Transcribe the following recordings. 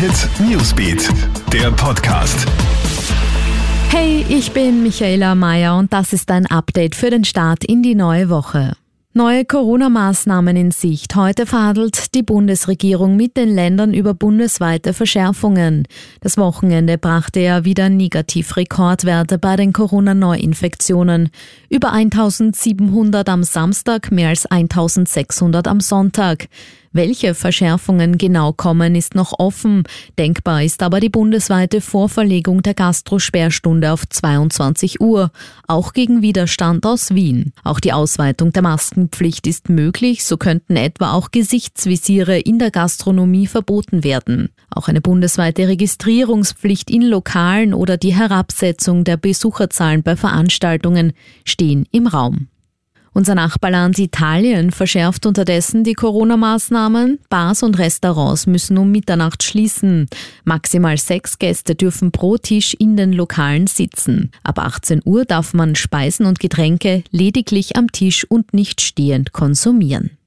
Hit Newsbeat, der Podcast. Hey, ich bin Michaela Mayer und das ist ein Update für den Start in die neue Woche. Neue Corona-Maßnahmen in Sicht. Heute verhandelt die Bundesregierung mit den Ländern über bundesweite Verschärfungen. Das Wochenende brachte ja wieder Negativ-Rekordwerte bei den Corona-Neuinfektionen. Über 1700 am Samstag, mehr als 1600 am Sonntag. Welche Verschärfungen genau kommen, ist noch offen. Denkbar ist aber die bundesweite Vorverlegung der Gastrosperrstunde auf 22 Uhr, auch gegen Widerstand aus Wien. Auch die Ausweitung der Maskenpflicht ist möglich, so könnten etwa auch Gesichtsvisiere in der Gastronomie verboten werden. Auch eine bundesweite Registrierungspflicht in Lokalen oder die Herabsetzung der Besucherzahlen bei Veranstaltungen stehen im Raum. Unser Nachbarland Italien verschärft unterdessen die Corona-Maßnahmen. Bars und Restaurants müssen um Mitternacht schließen. Maximal sechs Gäste dürfen pro Tisch in den Lokalen sitzen. Ab 18 Uhr darf man Speisen und Getränke lediglich am Tisch und nicht stehend konsumieren.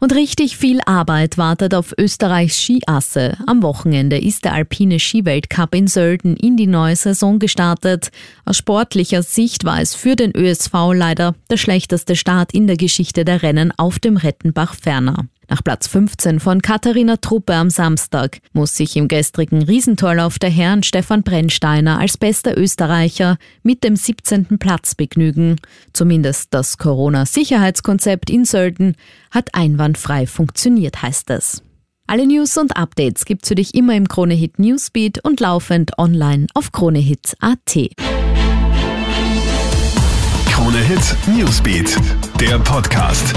Und richtig viel Arbeit wartet auf Österreichs Skiasse. Am Wochenende ist der alpine Skiweltcup in Sölden in die neue Saison gestartet. Aus sportlicher Sicht war es für den ÖSV leider der schlechteste Start in der Geschichte der Rennen auf dem Rettenbach Ferner. Nach Platz 15 von Katharina Truppe am Samstag muss sich im gestrigen Riesentorlauf der Herren Stefan Brennsteiner als bester Österreicher mit dem 17. Platz begnügen. Zumindest das Corona-Sicherheitskonzept in Sölden hat einwandfrei funktioniert, heißt es. Alle News und Updates gibt's für dich immer im Kronehit Newsbeat und laufend online auf kronehit.at. Kronehit Newsbeat, der Podcast.